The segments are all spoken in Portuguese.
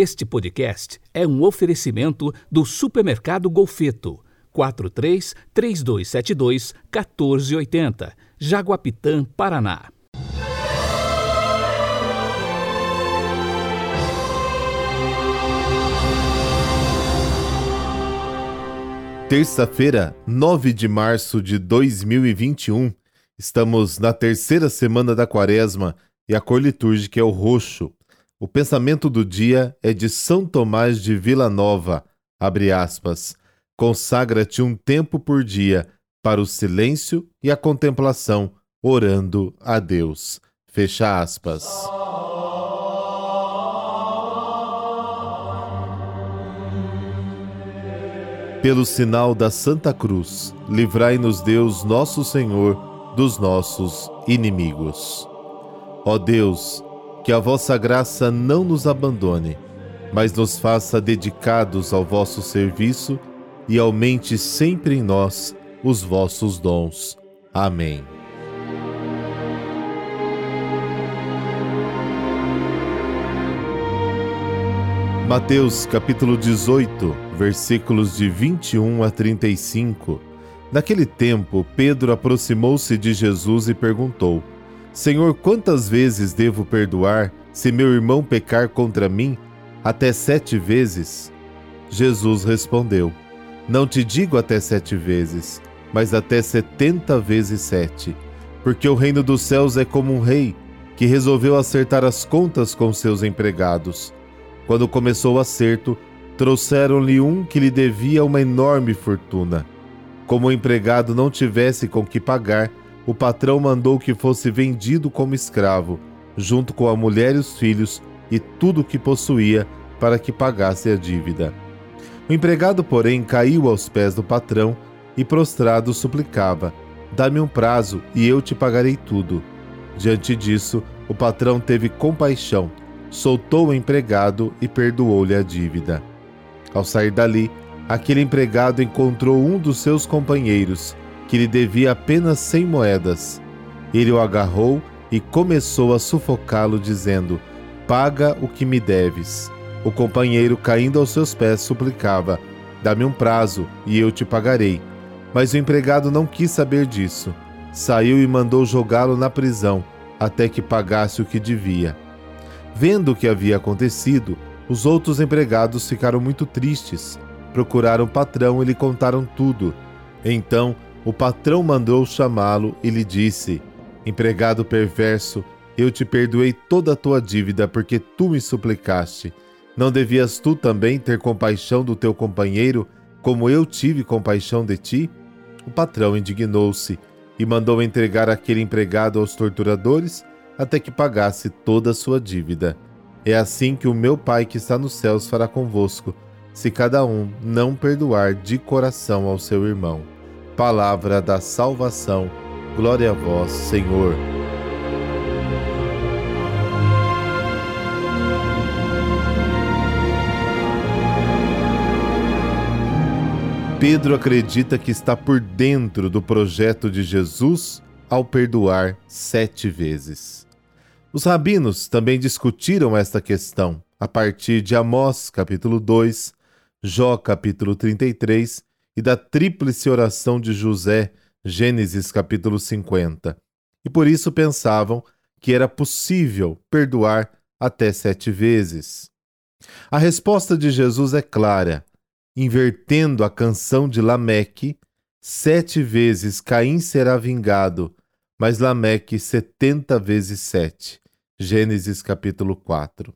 Este podcast é um oferecimento do Supermercado Golfeto. 43 3272 1480, Jaguapitã, Paraná. Terça-feira, 9 de março de 2021. Estamos na terceira semana da quaresma e a cor litúrgica é o roxo. O pensamento do dia é de São Tomás de Vila Nova, abre aspas, consagra-te um tempo por dia para o silêncio e a contemplação, orando a Deus. Fecha aspas. Pelo sinal da Santa Cruz, livrai-nos Deus, nosso Senhor, dos nossos inimigos. Ó Deus, que a vossa graça não nos abandone, mas nos faça dedicados ao vosso serviço e aumente sempre em nós os vossos dons. Amém. Mateus capítulo 18, versículos de 21 a 35. Naquele tempo, Pedro aproximou-se de Jesus e perguntou: Senhor, quantas vezes devo perdoar se meu irmão pecar contra mim? Até sete vezes? Jesus respondeu: Não te digo até sete vezes, mas até setenta vezes sete. Porque o reino dos céus é como um rei que resolveu acertar as contas com seus empregados. Quando começou o acerto, trouxeram-lhe um que lhe devia uma enorme fortuna. Como o empregado não tivesse com que pagar, o patrão mandou que fosse vendido como escravo, junto com a mulher e os filhos e tudo o que possuía, para que pagasse a dívida. O empregado, porém, caiu aos pés do patrão e, prostrado, suplicava: Dá-me um prazo e eu te pagarei tudo. Diante disso, o patrão teve compaixão, soltou o empregado e perdoou-lhe a dívida. Ao sair dali, aquele empregado encontrou um dos seus companheiros que lhe devia apenas cem moedas. Ele o agarrou e começou a sufocá-lo, dizendo: Paga o que me deves. O companheiro, caindo aos seus pés, suplicava: Dá-me um prazo e eu te pagarei. Mas o empregado não quis saber disso. Saiu e mandou jogá-lo na prisão, até que pagasse o que devia. Vendo o que havia acontecido, os outros empregados ficaram muito tristes. Procuraram o patrão e lhe contaram tudo. Então o patrão mandou chamá-lo e lhe disse: Empregado perverso, eu te perdoei toda a tua dívida porque tu me suplicaste. Não devias tu também ter compaixão do teu companheiro, como eu tive compaixão de ti? O patrão indignou-se e mandou entregar aquele empregado aos torturadores até que pagasse toda a sua dívida. É assim que o meu Pai que está nos céus fará convosco, se cada um não perdoar de coração ao seu irmão palavra da salvação. Glória a vós, Senhor. Pedro acredita que está por dentro do projeto de Jesus ao perdoar sete vezes. Os rabinos também discutiram esta questão a partir de Amós, capítulo 2, Jó, capítulo 33 e da tríplice oração de José, Gênesis capítulo 50. E por isso pensavam que era possível perdoar até sete vezes. A resposta de Jesus é clara. Invertendo a canção de Lameque, sete vezes Caim será vingado, mas Lameque setenta vezes sete. Gênesis capítulo 4.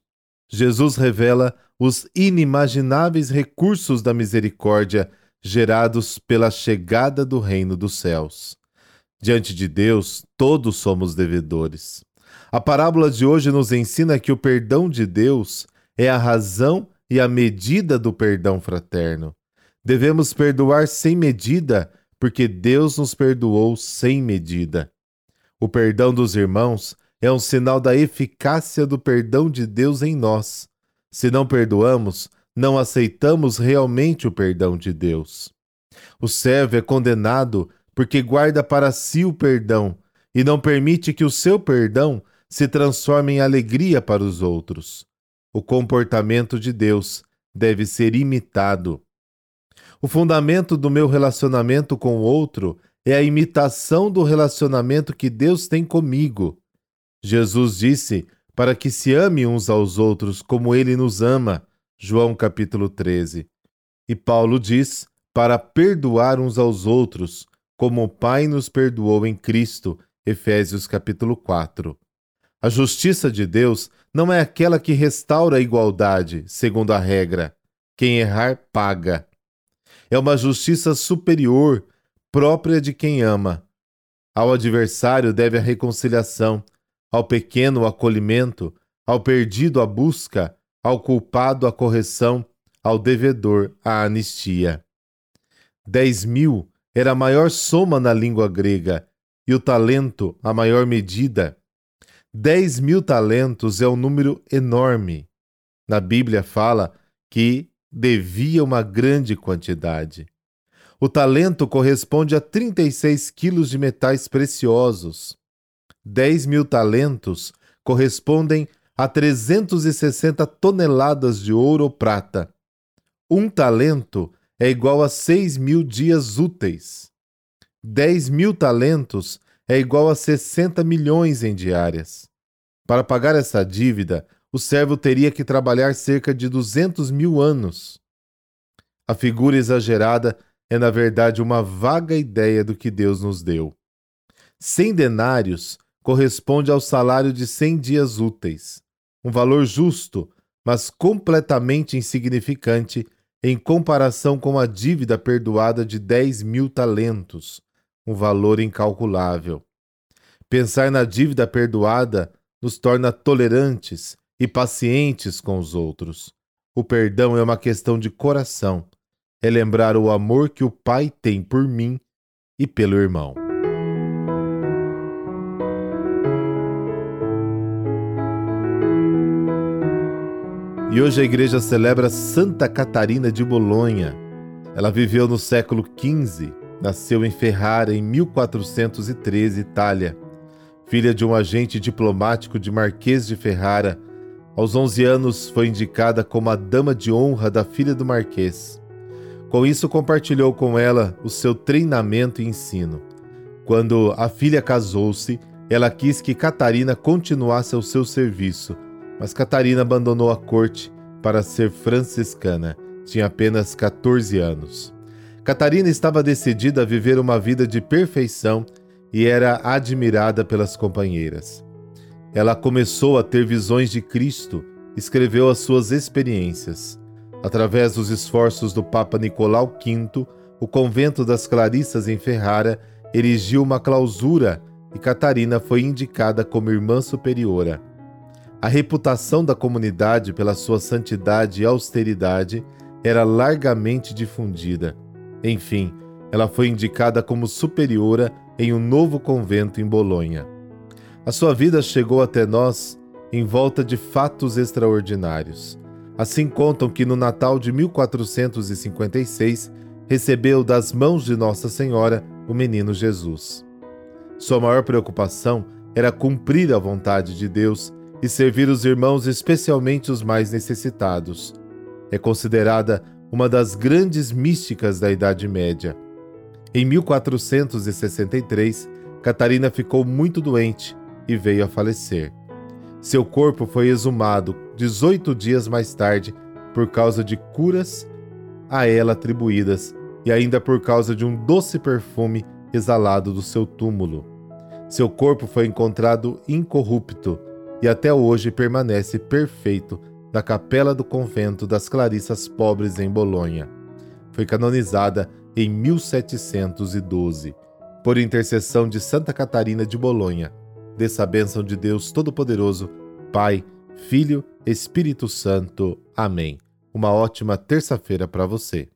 Jesus revela os inimagináveis recursos da misericórdia gerados pela chegada do reino dos céus. Diante de Deus, todos somos devedores. A parábola de hoje nos ensina que o perdão de Deus é a razão e a medida do perdão fraterno. Devemos perdoar sem medida, porque Deus nos perdoou sem medida. O perdão dos irmãos é um sinal da eficácia do perdão de Deus em nós. Se não perdoamos, não aceitamos realmente o perdão de Deus. O servo é condenado porque guarda para si o perdão e não permite que o seu perdão se transforme em alegria para os outros. O comportamento de Deus deve ser imitado. O fundamento do meu relacionamento com o outro é a imitação do relacionamento que Deus tem comigo. Jesus disse para que se ame uns aos outros como ele nos ama. João capítulo 13. E Paulo diz para perdoar uns aos outros, como o Pai nos perdoou em Cristo. Efésios capítulo 4. A justiça de Deus não é aquela que restaura a igualdade, segundo a regra. Quem errar, paga. É uma justiça superior, própria de quem ama. Ao adversário deve a reconciliação, ao pequeno o acolhimento, ao perdido a busca, ao culpado a correção, ao devedor a anistia. Dez mil era a maior soma na língua grega, e o talento a maior medida. Dez mil talentos é um número enorme. Na Bíblia fala que devia uma grande quantidade. O talento corresponde a 36 quilos de metais preciosos. 10 mil talentos correspondem a 360 toneladas de ouro ou prata. Um talento é igual a 6 mil dias úteis. 10 mil talentos é igual a 60 milhões em diárias. Para pagar essa dívida, o servo teria que trabalhar cerca de 200 mil anos. A figura exagerada é, na verdade, uma vaga ideia do que Deus nos deu. Cem denários corresponde ao salário de cem dias úteis, um valor justo, mas completamente insignificante em comparação com a dívida perdoada de dez mil talentos, um valor incalculável. Pensar na dívida perdoada nos torna tolerantes e pacientes com os outros. O perdão é uma questão de coração, é lembrar o amor que o Pai tem por mim e pelo irmão. E hoje a igreja celebra Santa Catarina de Bolonha. Ela viveu no século XV, nasceu em Ferrara em 1413, Itália. Filha de um agente diplomático de Marquês de Ferrara, aos 11 anos foi indicada como a dama de honra da filha do Marquês. Com isso, compartilhou com ela o seu treinamento e ensino. Quando a filha casou-se, ela quis que Catarina continuasse ao seu serviço mas Catarina abandonou a corte para ser franciscana. Tinha apenas 14 anos. Catarina estava decidida a viver uma vida de perfeição e era admirada pelas companheiras. Ela começou a ter visões de Cristo, escreveu as suas experiências. Através dos esforços do Papa Nicolau V, o convento das Clarissas em Ferrara erigiu uma clausura e Catarina foi indicada como irmã superiora. A reputação da comunidade pela sua santidade e austeridade era largamente difundida. Enfim, ela foi indicada como superiora em um novo convento em Bolonha. A sua vida chegou até nós em volta de fatos extraordinários. Assim contam que no Natal de 1456 recebeu das mãos de Nossa Senhora o menino Jesus. Sua maior preocupação era cumprir a vontade de Deus e servir os irmãos, especialmente os mais necessitados. É considerada uma das grandes místicas da Idade Média. Em 1463, Catarina ficou muito doente e veio a falecer. Seu corpo foi exumado 18 dias mais tarde por causa de curas a ela atribuídas e ainda por causa de um doce perfume exalado do seu túmulo. Seu corpo foi encontrado incorrupto e até hoje permanece perfeito na capela do convento das Clarissas Pobres em Bolonha. Foi canonizada em 1712. Por intercessão de Santa Catarina de Bolonha, dessa bênção de Deus Todo-Poderoso, Pai, Filho, Espírito Santo. Amém. Uma ótima terça-feira para você.